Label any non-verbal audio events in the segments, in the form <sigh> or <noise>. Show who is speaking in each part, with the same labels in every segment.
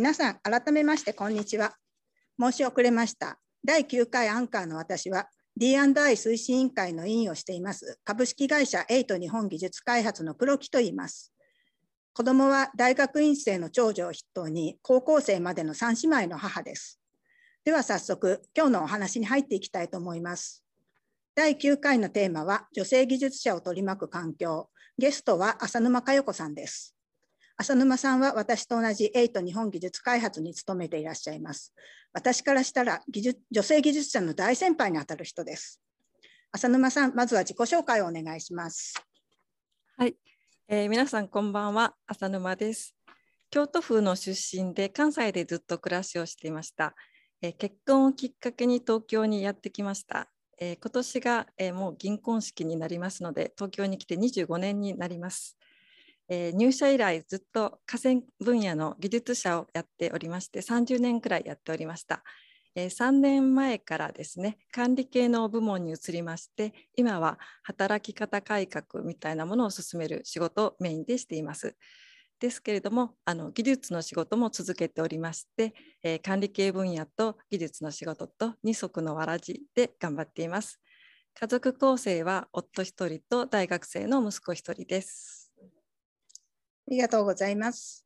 Speaker 1: 皆さん、改めまして、こんにちは。申し遅れました。第9回アンカーの私は、D&I 推進委員会の委員をしています、株式会社エイト日本技術開発の黒木と言います。子供は大学院生の長女を筆頭に、高校生までの3姉妹の母です。では早速、今日のお話に入っていきたいと思います。第9回のテーマは、女性技術者を取り巻く環境。ゲストは浅沼佳代子さんです。浅沼さんは私と同じエイト日本技術開発に勤めていらっしゃいます。私からしたら技術女性技術者の大先輩にあたる人です。浅沼さん、まずは自己紹介をお願いします。
Speaker 2: はい、えー、皆さんこんばんは、浅沼です。京都府の出身で関西でずっと暮らしをしていました。えー、結婚をきっかけに東京にやってきました。えー、今年が、えもう銀婚式になりますので、東京に来て25年になります。えー、入社以来ずっと河川分野の技術者をやっておりまして30年くらいやっておりました。えー、3年前からですね管理系の部門に移りまして今は働き方改革みたいなものを進める仕事をメインでしています。ですけれどもあの技術の仕事も続けておりまして、えー、管理系分野と技術の仕事と二足のわらじで頑張っています。家族構成は夫1人と大学生の息子1人です。
Speaker 1: ありがとうございます。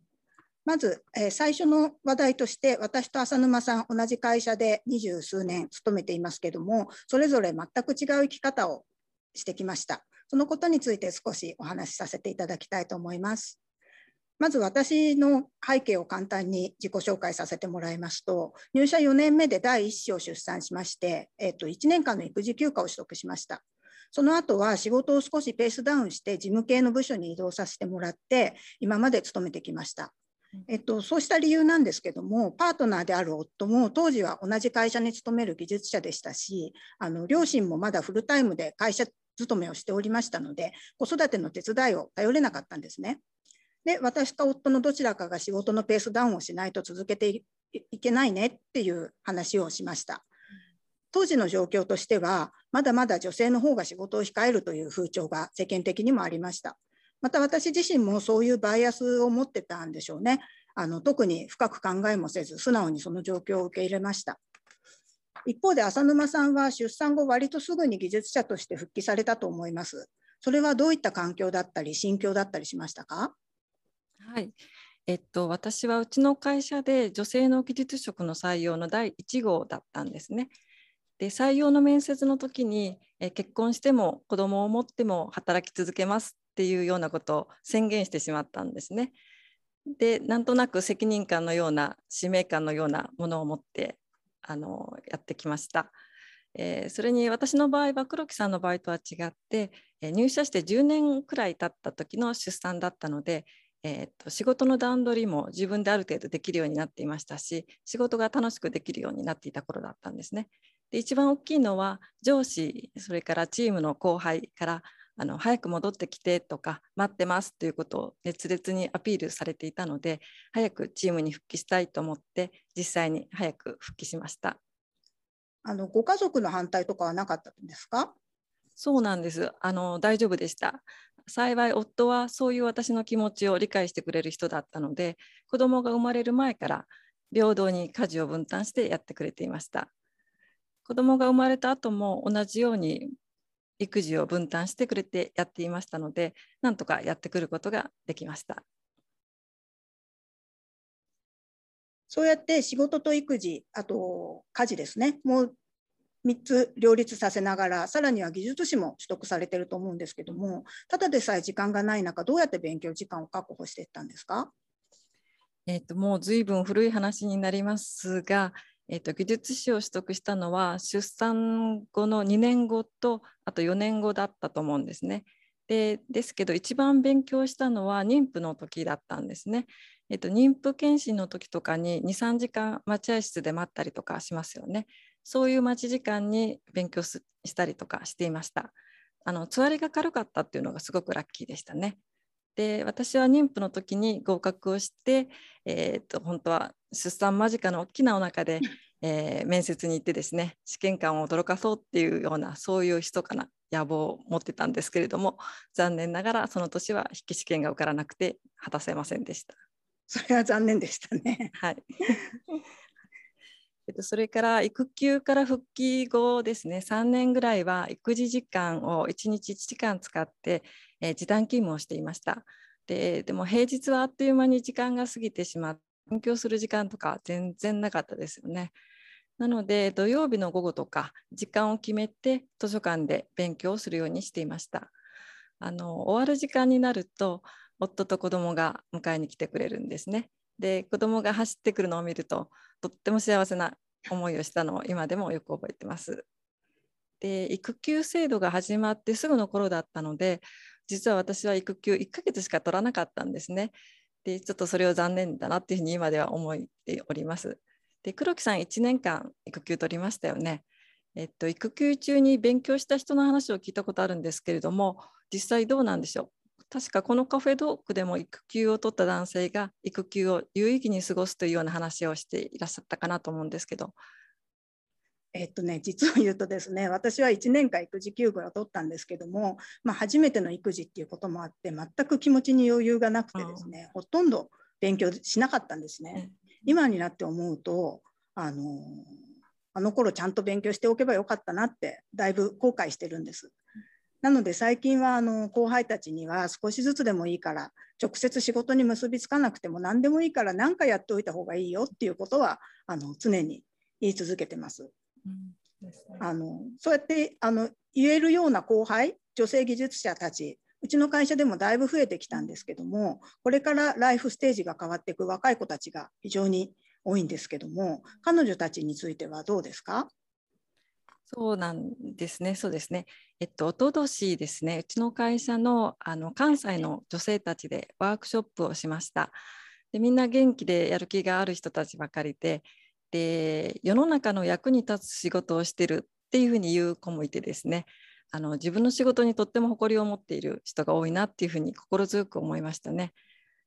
Speaker 1: まず、えー、最初の話題として、私と浅沼さん、同じ会社で二十数年勤めていますけども、それぞれ全く違う生き方をしてきました。そのことについて少しお話しさせていただきたいと思います。まず私の背景を簡単に自己紹介させてもらいますと、入社4年目で第1子を出産しまして、えー、と1年間の育児休暇を取得しました。その後は仕事を少しペースダウンして事務系の部署に移動させてもらって今まで勤めてきました。えっと、そうした理由なんですけどもパートナーである夫も当時は同じ会社に勤める技術者でしたしあの両親もまだフルタイムで会社勤めをしておりましたので子育ての手伝いを頼れなかったんですね。で私か夫のどちらかが仕事のペースダウンをしないと続けていけないねっていう話をしました。当時の状況としては、まだまだ女性の方が仕事を控えるという風潮が世間的にもありました。また私自身もそういうバイアスを持ってたんでしょうね。あの特に深く考えもせず、素直にその状況を受け入れました。一方で浅沼さんは出産後割とすぐに技術者として復帰されたと思います。それはどういった環境だったり心境だったりしましたか？
Speaker 2: はい、えっと、私はうちの会社で女性の技術職の採用の第1号だったんですね。で採用の面接の時に、え結婚しても子供を持っても働き続けますっていうようなことを宣言してしまったんですね。でなんとなく責任感のような使命感のようなものを持ってあのやってきました。えー、それに私の場合は黒木さんの場合とは違って、えー、入社して10年くらい経った時の出産だったので、えー、と仕事の段取りも自分である程度できるようになっていましたし仕事が楽しくできるようになっていた頃だったんですね。で一番大きいのは上司それからチームの後輩からあの早く戻ってきてとか待ってますということを熱烈にアピールされていたので早くチームに復帰したいと思って実際に早く復帰しました。
Speaker 1: あのご家族の反対とかはなかったんですか？
Speaker 2: そうなんです。あの大丈夫でした。幸い夫はそういう私の気持ちを理解してくれる人だったので子供が生まれる前から平等に家事を分担してやってくれていました子供が生まれた後も同じように育児を分担してくれてやっていましたのでなんとかやってくることができました。
Speaker 1: そうやって仕事と育児あと家事ですね。もう3つ両立させながらさらには技術士も取得されてると思うんですけどもただでさえ時間がない中どうやって勉強時間を確保していったんですか？
Speaker 2: えーと、もう随分古い話になりますが、えーと、技術士を取得したのは出産後の2年後とあと4年後だったと思うんですね。でですけど一番勉強したのは妊婦の時だったんですね。えっと、妊婦検診の時とかに23時間待合室で待ったりとかしますよね。そういう待ち時間に勉強したりとかしていました。あのつわりが軽かったっていうのがすごくラッキーでしたね。で私は妊婦の時に合格をして、えー、と本当は出産間近の大きなお腹で、えー、面接に行ってですね試験官を驚かそうっていうようなそういう密かな野望を持ってたんですけれども残念ながらその年は筆記試験が受からなくて果たせませんでした。
Speaker 1: それは残念でしたね。
Speaker 2: はい。<laughs> えっと、それから育休から復帰後ですね3年ぐらいは育児時間を1日1時間使って、えー、時短勤務をしていましたででも平日はあっという間に時間が過ぎてしまって勉強する時間とか全然なかったですよねなので土曜日の午後とか時間を決めて図書館で勉強をするようにしていましたあの終わる時間になると夫と子供が迎えに来てくれるんですねで子供が走ってくるのを見るととっても幸せな思いをしたのを今でもよく覚えてます。で育休制度が始まってすぐの頃だったので実は私は育休1ヶ月しか取らなかったんですね。でちょっとそれを残念だなっていうふうに今では思っております。で黒木さん1年間育休取りましたよね。えっと、育休中に勉強した人の話を聞いたことあるんですけれども実際どうなんでしょう？確かこのカフェドークでも育休を取った男性が育休を有意義に過ごすというような話をしていらっしゃったかなと思うんですけど。
Speaker 1: えっとね、実を言うとですね <laughs> 私は1年間育児休業を取ったんですけども、まあ、初めての育児っていうこともあって全く気持ちに余裕がなくてですねほとんど勉強しなかったんですね。今になって思うとあのあの頃ちゃんと勉強しておけばよかったなってだいぶ後悔してるんです。なので最近はあの後輩たちには少しずつでもいいから直接仕事に結びつかなくても何でもいいから何かやっておいた方がいいよっていうことはあの常に言い続けてます。あのそうやってあの言えるような後輩女性技術者たちうちの会社でもだいぶ増えてきたんですけどもこれからライフステージが変わっていく若い子たちが非常に多いんですけども彼女たちについてはどうですか？
Speaker 2: そうなんですね、そうですね。えっと、おととしですね、うちの会社のあの関西の女性たちでワークショップをしました。でみんな元気でやる気がある人たちばかりでで、世の中の役に立つ仕事をしてるっていうふうに言う子もいてですね、あの自分の仕事にとっても誇りを持っている人が多いなっていうふうに心強く思いましたね。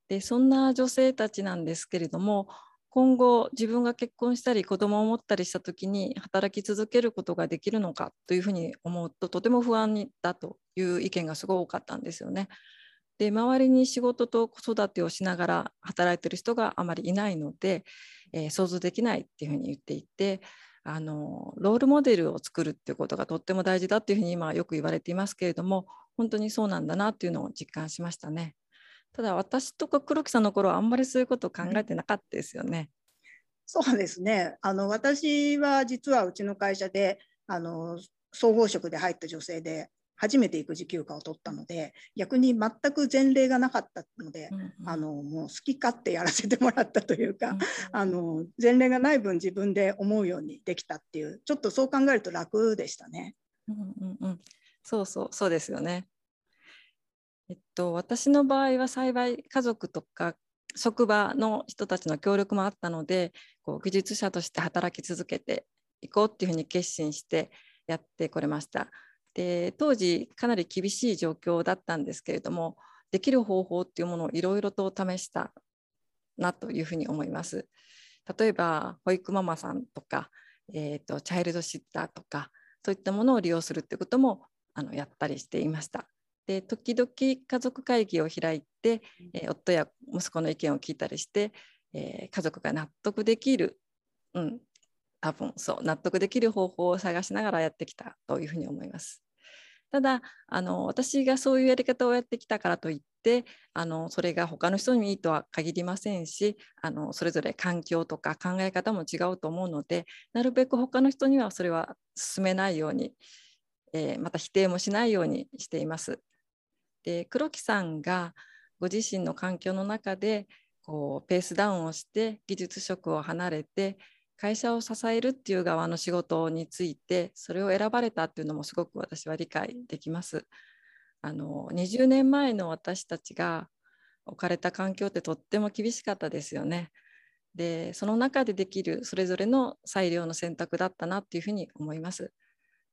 Speaker 2: でそんな女性たちなんですけれども今後自分が結婚したり子供を持ったりした時に働き続けることができるのかというふうに思うととても不安だという意見がすごい多かったんですよね。で周りに仕事と子育てをしながら働いてる人があまりいないので、えー、想像できないっていうふうに言っていてあのロールモデルを作るっていうことがとっても大事だっていうふうに今よく言われていますけれども本当にそうなんだなっていうのを実感しましたね。ただ私とか黒木さんの頃はあんまりそういうことを考えてなかったですよね。
Speaker 1: そうですねあの私は実はうちの会社であの総合職で入った女性で初めて育児休暇を取ったので逆に全く前例がなかったので、うんうん、あのもう好き勝手やらせてもらったというか、うんうん、あの前例がない分自分で思うようにできたっていうちょっとそう考えると楽でしたね。
Speaker 2: うんうんうん、そうそうそうですよね。えっと、私の場合は幸い家族とか職場の人たちの協力もあったのでこう技術者として働き続けていこうっていうふうに決心してやってこれました。で当時かなり厳しい状況だったんですけれどもできる方法っていうものをいろいろと試したなというふうに思います。例えば保育ママさんとか、えーと、チャイルドシッターとかそういったものを利用するっていうこともあのやったりしていました。で時々家族会議を開いて、えー、夫や息子の意見を聞いたりして、えー、家族が納得できる、うん、多分そう納得できる方法を探しながらやってきたというふうに思います。ただあの私がそういうやり方をやってきたからといってあのそれが他の人にいいとは限りませんしあのそれぞれ環境とか考え方も違うと思うのでなるべく他の人にはそれは進めないように、えー、また否定もしないようにしています。で黒木さんがご自身の環境の中でこうペースダウンをして技術職を離れて会社を支えるっていう側の仕事についてそれを選ばれたっていうのもすごく私は理解できます。あの20年前の私たちが置かれた環境ってとっても厳しかったですよね。でその中でできるそれぞれの裁量の選択だったなっていうふうに思います。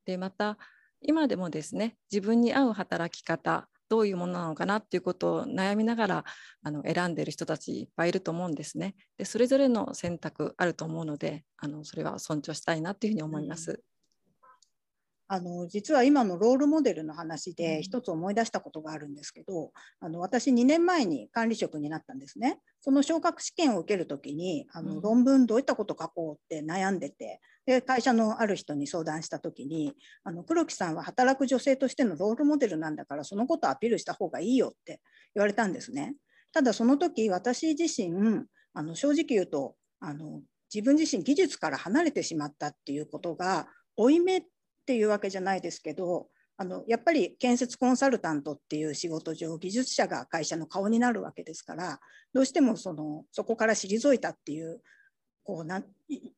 Speaker 2: でまた今でもですね自分に合う働き方どういうものなのかなっていうことを悩みながらあの選んでいる人たちいっぱいいると思うんですね。でそれぞれの選択あると思うのであのそれは尊重したいなっていうふうに思います。
Speaker 1: あの実は今のロールモデルの話で一つ思い出したことがあるんですけど、あの私2年前に管理職になったんですね。その昇格試験を受ける時にあの論文どういったこと書こうって悩んでてで会社のある人に相談した時にあの黒木さんは働く女性としてのロールモデルなんだからそのことをアピールした方がいいよって言われたんですね。ただその時私自身あの正直言うとあの自分自身技術から離れてしまったっていうことが負い目っていうわけじゃないですけどあのやっぱり建設コンサルタントっていう仕事上技術者が会社の顔になるわけですからどうしてもそのそこから退いたっていうこうな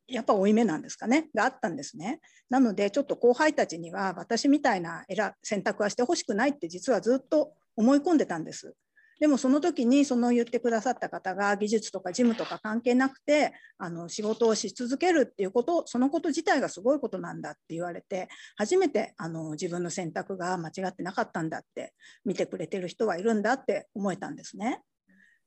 Speaker 1: やっぱ負い目なんですかね？があったんですね。なのでちょっと後輩たちには私みたいな選択はしてほしくないって実はずっと思い込んでたんです。でもその時にその言ってくださった方が技術とか事務とか関係なくてあの仕事をし続けるっていうことそのこと自体がすごいことなんだって言われて初めてあの自分の選択が間違ってなかったんだって見てくれてる人はいるんだって思えたんですね。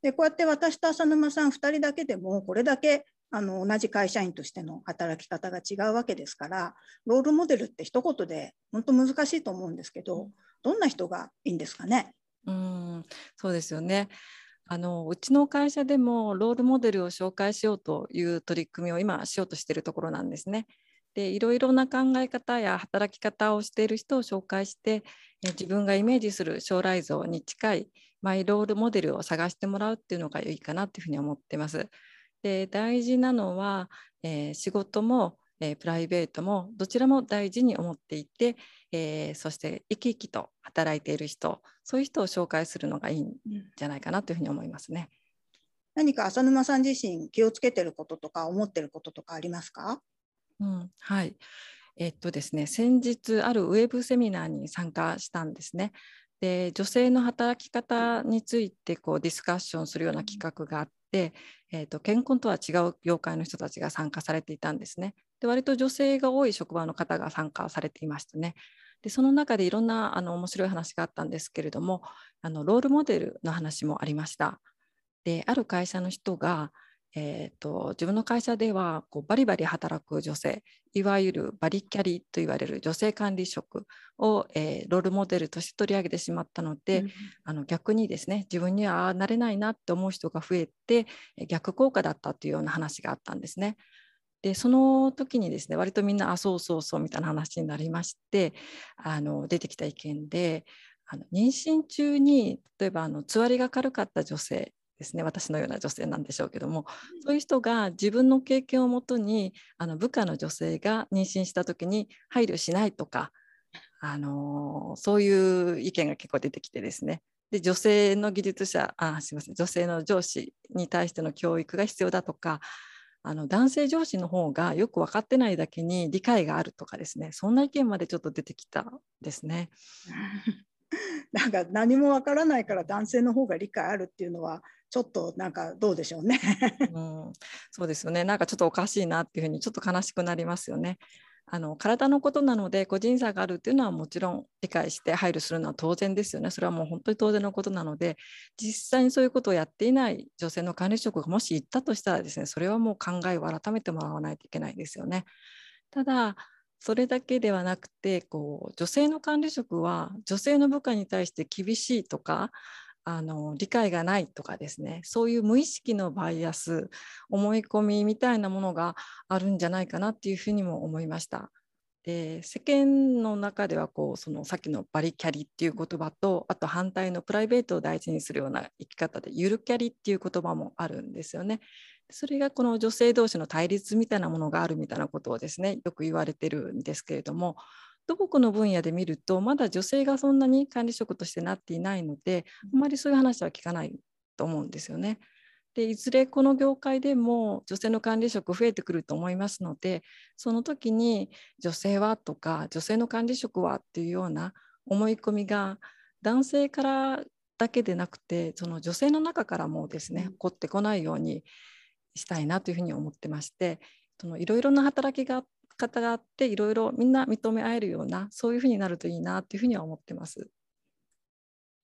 Speaker 1: でこうやって私と浅沼さん2人だけでもこれだけあの同じ会社員としての働き方が違うわけですからロールモデルって一言で本当難しいと思うんですけどどんな人がいいんですかね？
Speaker 2: うんそうですよねあのうちの会社でもロールモデルを紹介しようという取り組みを今しようとしているところなんですね。でいろいろな考え方や働き方をしている人を紹介して自分がイメージする将来像に近いマイロールモデルを探してもらうっていうのがいいかなというふうに思ってます。で大事なのは、えー、仕事も、えー、プライベートもどちらも大事に思っていて、えー、そして生き生きと働いている人そういう人を紹介するのがいいんじゃないかなというふうに思いますね。
Speaker 1: 何か浅沼さん自身気をつけてることとか思ってることとかありますか、
Speaker 2: うん、はいえっとですね、先日あるウェブセミナーに参加したんですね。で女性の働き方についてこうディスカッションするような企画があっで、えーと、健康とは違う業界の人たちが参加されていたんですね。で割と女性が多い職場の方が参加されていましたね。でその中でいろんなあの面白い話があったんですけれどもあのロールモデルの話もありました。である会社の人がえーと、自分の会社ではこうバリバリ働く女性いわゆるバリキャリと言われる女性管理職を、えー、ロールモデルとして取り上げてしまったので、うん、あの逆にですね自分にはなれないなって思う人が増えて逆効果だったというような話があったんですね。でその時にですね割とみんなあそうそうそうみたいな話になりましてあの出てきた意見であの妊娠中に例えばあのつわりが軽かった女性ですね私のような女性なんでしょうけどもそういう人が自分の経験をもとにあの部下の女性が妊娠した時に配慮しないとか、あのそういう意見が結構出てきてですね。で女性の技術者あすいません女性の上司に対しての教育が必要だとかあの男性上司の方がよく分かってないだけに理解があるとかですね。そんな意見までちょっと出てきたですね。<laughs>
Speaker 1: なんか何もわからないから男性の方が理解あるっていうのはちょっとなんかどうでしょうね
Speaker 2: うん、そうですよねなんかちょっとおかしいなっていうふうにちょっと悲しくなりますよね。あの体のことなので個人差があるっていうのはもちろん理解して配慮するのは当然ですよね。それはもう本当に当然のことなので実際にそういうことをやっていない女性の管理職がもし行ったとしたらですねそれはもう考えを改めてもらわないといけないですよね。ただそれだけではなくてこう女性の管理職は女性の部下に対して厳しいとかあの理解がないとかですねそういう無意識のバイアス思い込みみたいなものがあるんじゃないかなっていうふうにも思いました。で世間の中ではこうそのさっきのバリキャリっていう言葉とあと反対のプライベートを大事にするような生き方でゆるキャリっていう言葉もあるんですよね。それがこの女性同士の対立みたいなものがあるみたいなことをですねよく言われてるんですけれども土木の分野で見るとまだ女性がそんなに管理職としてなっていないのであまりそういう話は聞かないと思うんですよね。でいずれこの業界でも女性の管理職増えてくると思いますのでその時に女性はとか女性の管理職はっていうような思い込みが男性からだけでなくてその女性の中からもですね起こってこないようにしたいなというふうに思ってましてそのいろいろな働きが方があっていろいろみんな認め合えるようなそういうふうになるといいなというふうには思ってます。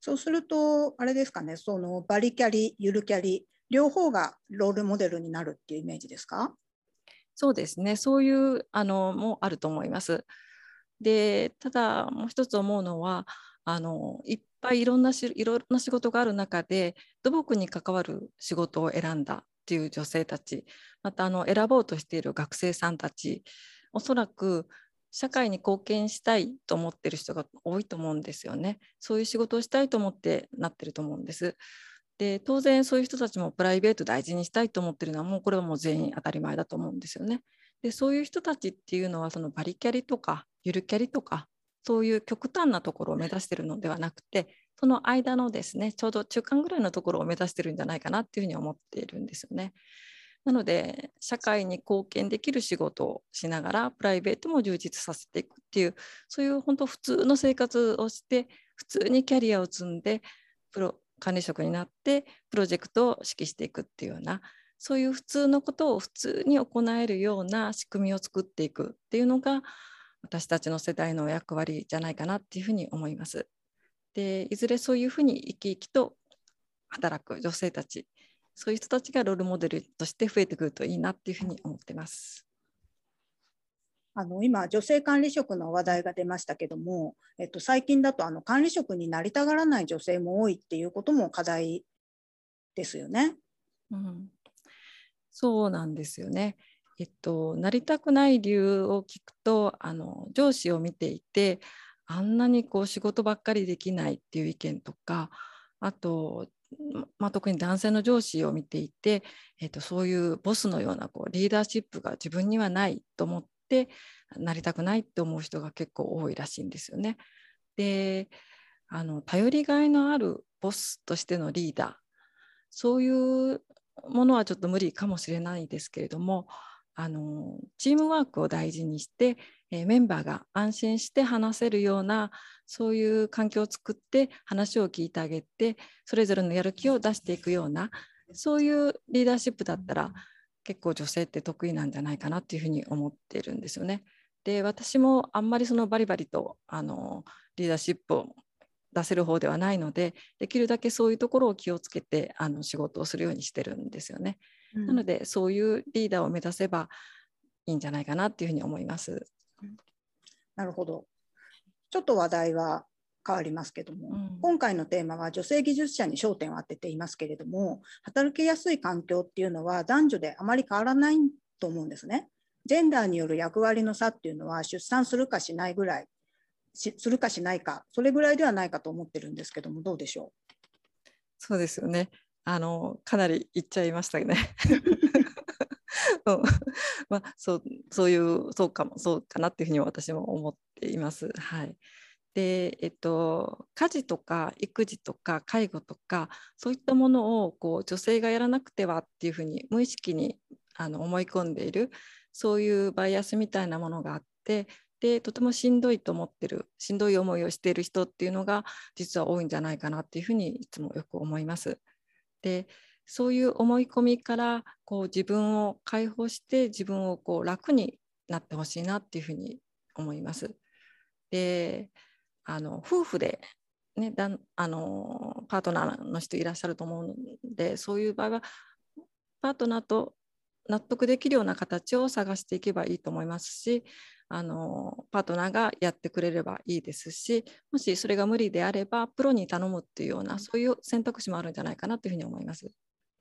Speaker 1: そうするとあれですかねそのバリキャリゆるキャリ両方がロールモデルになるっていうイメージですか？
Speaker 2: そうですねそういうあのもあると思います。でただもう一つ思うのはあのいっぱいいろんなしいろんな仕事がある中で土木に関わる仕事を選んだっていう女性たちまたあの選ぼうとしている学生さんたちおそらく社会に貢献したいと思ってる人が多いと思うんですよね。そういう仕事をしたいと思ってなってると思うんです。で当然そういう人たちもプライベート大事にしたいと思ってるのはもうこれはもう全員当たり前だと思うんですよね。でそういう人たちっていうのはそのバリキャリとかゆるキャリとかそういう極端なところを目指してるのではなくてその間のですねちょうど中間ぐらいのところを目指してるんじゃないかなっていうふうに思っているんですよね。なので社会に貢献できる仕事をしながらプライベートも充実させていくっていうそういう本当普通の生活をして普通にキャリアを積んでプロ管理職になってプロジェクトを指揮していくっていうようなそういう普通のことを普通に行えるような仕組みを作っていくっていうのが私たちの世代の役割じゃないかなっていうふうに思います。でいずれそういうふうに生き生きと働く女性たちそういう人たちがロールモデルとして増えてくるといいなっていうふうに思ってます。
Speaker 1: あの今女性管理職の話題が出ましたけども、えっと、最近だとあの管理職になりたがらない女性も多いっていうことも課題ですよね。
Speaker 2: うん、そうなんですよね。えっと、なりたくない理由を聞くとあの上司を見ていてあんなにこう仕事ばっかりできないっていう意見とかあとまあ、特に男性の上司を見ていて、えー、とそういうボスのようなこうリーダーシップが自分にはないと思ってなりたくないって思う人が結構多いらしいんですよね。であの頼りがいのあるボスとしてのリーダーそういうものはちょっと無理かもしれないですけれどもあのチームワークを大事にして、えー、メンバーが安心して話せるようなそういう環境を作って話を聞いてあげてそれぞれのやる気を出していくようなそういうリーダーシップだったら結構女性って得意なんじゃないかなっていうふうに思ってるんですよね。で私もあんまりそのバリバリとあのリーダーシップを出せる方ではないのでできるだけそういうところを気をつけてあの仕事をするようにしてるんですよね。うん、なのでそういうリーダーを目指せばいいんじゃないかなっていうふうに思います。
Speaker 1: なるほど。ちょっと話題は変わりますけども、うん、今回のテーマは女性技術者に焦点を当てていますけれども働きやすい環境っていうのは男女であまり変わらないと思うんですね。ジェンダーによる役割の差っていうのは出産するかしないぐらいするかしないかそれぐらいではないかと思ってるんですけどもどうでしょ
Speaker 2: う？そうですよねあのかなり言っちゃいましたね。<laughs> うん <laughs> まあ、そうそういうそうかもそうかなっていうふうに私も思っています。はい、で、えっと、家事とか育児とか介護とかそういったものをこう女性がやらなくてはっていうふうに無意識にあの思い込んでいるそういうバイアスみたいなものがあってでとてもしんどいと思ってるしんどい思いをしている人っていうのが実は多いんじゃないかなっていうふうにいつもよく思います。でそういう思い込みからこう自分を解放して自分をこう楽になってほしいなっていうふうに思います。であの夫婦で、ね、だあのパートナーの人いらっしゃると思うのでそういう場合はパートナーと納得できるような形を探していけばいいと思いますしあのパートナーがやってくれればいいですしもしそれが無理であればプロに頼むっていうようなそういう選択肢もあるんじゃないかなというふうに思います。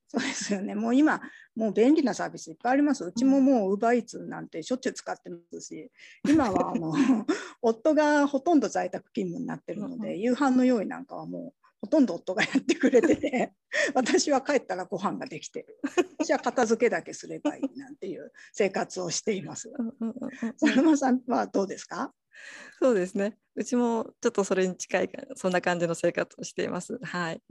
Speaker 1: そうですよね。もう今、もう便利なサービスいっぱいあります。うちももう u b e r e なんてしょっちゅう使ってますし、今はあの <laughs> 夫がほとんど在宅勤務になってるので、夕飯の用意なんかはもうほとんど夫がやってくれてて、<laughs> 私は帰ったらご飯ができてる。私は片付けだけすればいいなんていう生活をしています。佐野さんはどうですか？
Speaker 2: そうですね。うちもちょっとそれに近いそんな感じの生活をしています。はい。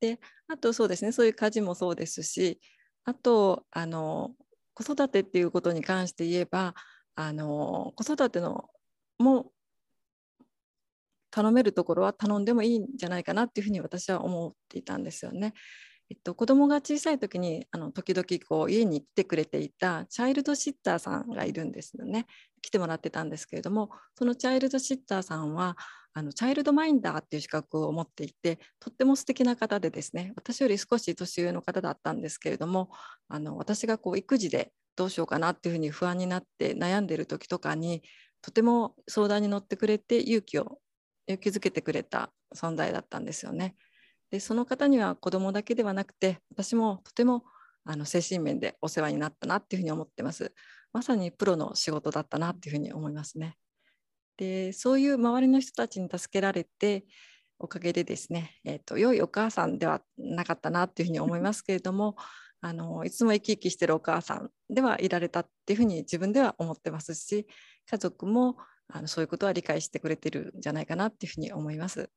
Speaker 2: であとそうですねそういう家事もそうですしあとあの子育てっていうことに関して言えばあの子育てのも頼めるところは頼んでもいいんじゃないかなっていうふうに私は思っていたんですよね。えっと、子供が小さい時にあの時々こう家に来てくれていたチャイルドシッターさんがいるんですよね。来てもらってたんですけれどもそのチャイルドシッターさんはあのチャイルドマインダーっていう資格を持っていてとっても素敵な方でですね私より少し年上の方だったんですけれどもあの私がこう育児でどうしようかなっていうふうに不安になって悩んでる時とかにとても相談に乗ってくれて勇気を勇気づけてくれた存在だったんですよね。でその方には子どもだけではなくて私もとてもあの精神面でお世話になったなっていうふうに思ってます。まさにプロの仕事だったなっていうふうに思いますね。でそういう周りの人たちに助けられておかげでですね、えーと、良いお母さんではなかったなっていうふうに思いますけれども <laughs> あのいつも生き生きしてるお母さんではいられたっていうふうに自分では思ってますし家族もあのそういうことは理解してくれてるんじゃないかなっていうふうに思います。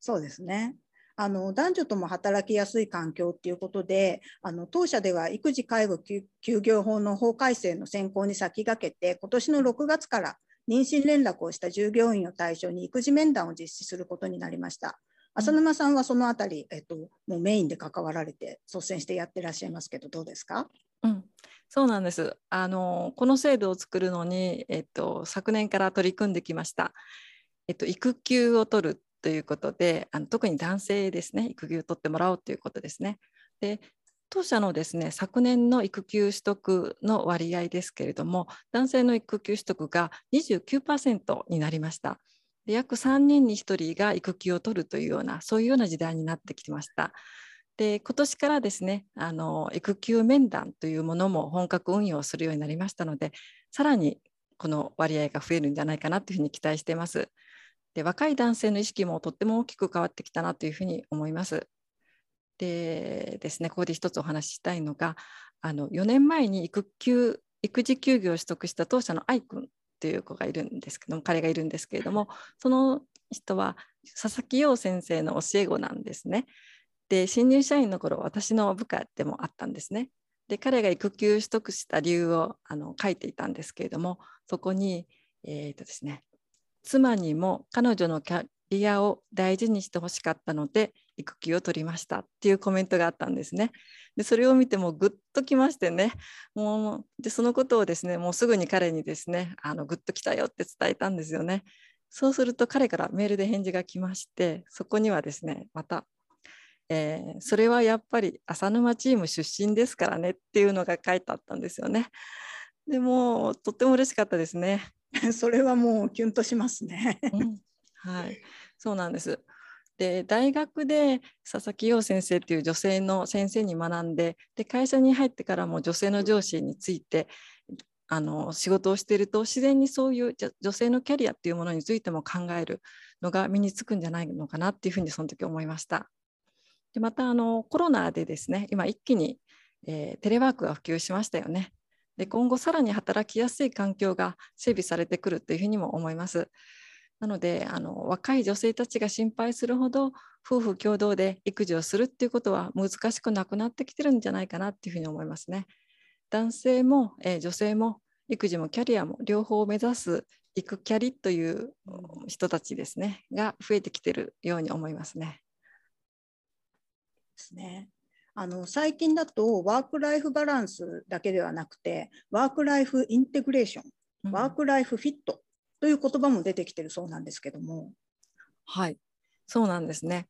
Speaker 1: そうですねあの男女とも働きやすい環境っていうことであの当社では育児介護休業法の法改正の選考に先駆けて今年の6月から妊娠連絡をした従業員を対象に育児面談を実施することになりました。浅沼さんはそのあたり、えっと、もうメインで関わられて率先してやってらっしゃいますけどどうですか、
Speaker 2: うん、そうなんです。あのこの制度を作るのに、えっと、昨年から取り組んできました、えっと、育休を取るということであの特に男性ですね。育休を取ってもらおうということですね。で当社のですね昨年の育休取得の割合ですけれども男性の育休取得が29%になりました。約3人に1人が育休を取るというようなそういうような時代になってきました。で今年からですねあの育休面談というものも本格運用するようになりましたのでさらにこの割合が増えるんじゃないかなというふうに期待しています。で若い男性の意識もとっても大きく変わってきたなというふうに思います。でですねここで一つお話ししたいのがあの4年前に育休育児休業を取得した当社の愛くんという子がいるんですけども彼がいるんですけれどもその人は佐々木陽先生の教え子なんですね。で新入社員の頃私の部下でもあったんですね。で彼が育休取得した理由をあの書いていたんですけれどもそこに、えーとですね、妻にも彼女のキャリアを大事にしてほしかったので育休を取りましたっていうコメントがあったんですね。でそれを見てもぐっときましてねもうでそのことをですねもうすぐに彼にですねあのぐっときたよって伝えたんですよね。そうすると彼からメールで返事が来ましてそこにはですねまた、えー、それはやっぱり浅沼チーム出身ですからねっていうのが書いてあったんですよね。でもとっても嬉しかったですね。<laughs>
Speaker 1: それはもうキュンとしますね。
Speaker 2: うん、はい、そうなんです。で大学で佐々木陽先生という女性の先生に学んでで会社に入ってからも女性の上司についてあの仕事をしていると自然にそういう女性のキャリアっていうものについても考えるのが身につくんじゃないのかなっていうふうにその時思いました。でまたあのコロナでですね今一気に、えー、テレワークが普及しましたよね。で今後さらに働きやすい環境が整備されてくるというふうにも思います。なのであの若い女性たちが心配するほど夫婦共同で育児をするっていうことは難しくなくなってきてるんじゃないかなっていうふうに思いますね。男性も、えー、女性も育児もキャリアも両方を目指す育キャリという人たちですねが増えてきてるように思いますね。
Speaker 1: ですね。あの最近だとワーク・ライフ・バランスだけではなくてワーク・ライフ・インテグレーション、ワーク・ライフ・フィットという言葉も出てきてるそうなんですけども。
Speaker 2: はいそうなんですね。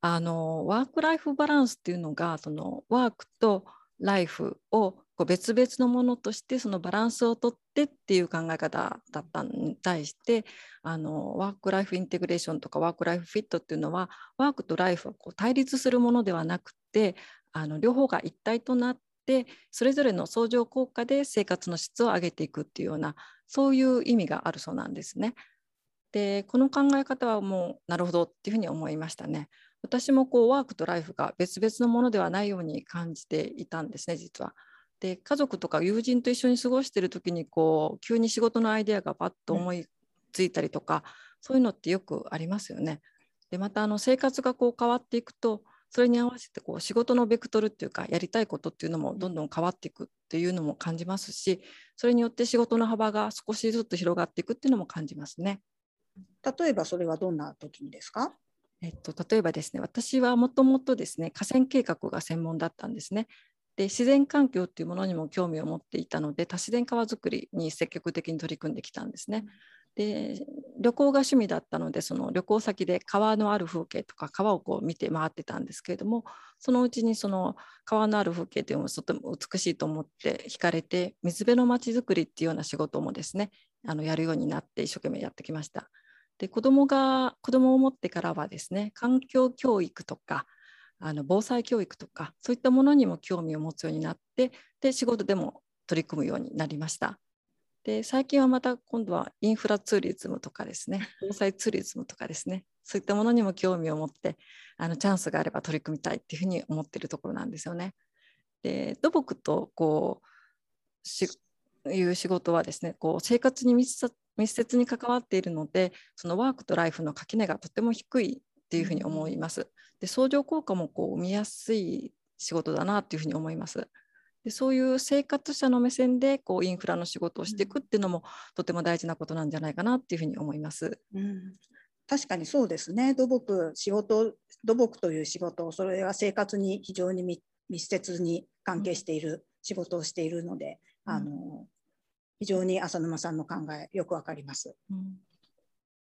Speaker 2: あのワーク・ライフ・バランスっていうのがそのワークとライフをこう別々のものとしてそのバランスをとってっていう考え方だったに対してあのワーク・ライフ・インテグレーションとかワーク・ライフ・フィットっていうのはワークとライフはこう対立するものではなくてあの両方が一体となってそれぞれの相乗効果で生活の質を上げていくっていうようなそういう意味があるそうなんですね。でこの考え方はもうなるほどっていうふうに思いましたね。私もこうワークとライフが別々のものではないように感じていたんですね実は。で家族とか友人と一緒に過ごしてる時にこう急に仕事のアイデアがパッと思いついたりとか、うん、そういうのってよくありますよね。でまたあの生活がこう変わっていくとそれに合わせてこう仕事のベクトルっていうかやりたいことっていうのもどんどん変わっていくっていうのも感じますしそれによって仕事の幅が少しずつ広がっていくっていうのも感じますね。
Speaker 1: 例えばそれはどんな時にですか？
Speaker 2: えっと、例えばですね私はもともとですね河川計画が専門だったんですね。で自然環境っていうものにも興味を持っていたので多自然川づくりに積極的に取り組んできたんですね。で旅行が趣味だったのでその旅行先で川のある風景とか川をこう見て回ってたんですけれどもそのうちにその川のある風景というのもとても美しいと思って惹かれて水辺のまちづくりっていうような仕事もですねあのやるようになって一生懸命やってきました。で子供が子供を持ってからはですね環境教育とかあの防災教育とかそういったものにも興味を持つようになってで仕事でも取り組むようになりました。で最近はまた今度はインフラツーリズムとかですね <laughs> 防災ツーリズムとかですねそういったものにも興味を持ってあのチャンスがあれば取り組みたいっていうふうに思っているところなんですよね。で土木とこうしいう仕事はですねこう生活に密接に関わっているのでそのワークとライフの垣根がとても低いっていうふうに思います。で相乗効果もこう見やすい仕事だなっていうふうに思います。でそういう生活者の目線でこうインフラの仕事をしていくっていうのも、とても大事なことなんじゃないかなっていうふうに思います。
Speaker 1: うん、確かにそうですね土木仕事土木という仕事それは生活に非常に密接に関係している仕事をしているので、うん、あの非常に浅沼さんの考えよくわかります。うん、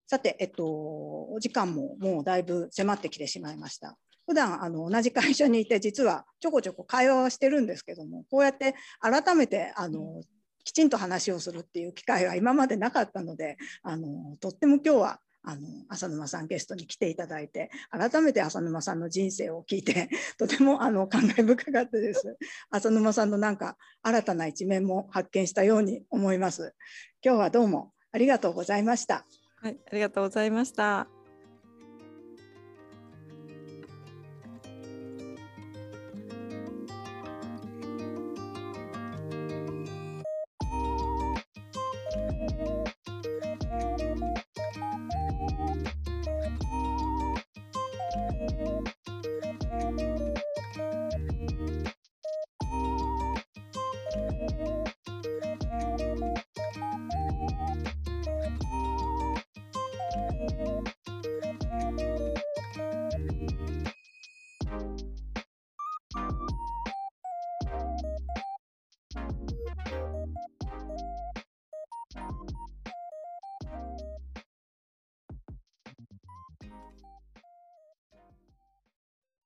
Speaker 1: さて、えっと、お時間ももうだいぶ迫ってきてしまいました。普段あの同じ会社にいて実はちょこちょこ会話はしてるんですけどもこうやって改めてあのきちんと話をするっていう機会は今までなかったのであのとっても今日はあの浅沼さんゲストに来ていただいて改めて浅沼さんの人生を聞いて <laughs> とてもあの感慨深かったです。浅沼さんのなんか新たな一面も発見したように思います。今日はどうもありがとうございました。
Speaker 2: はい、ありがとうございました。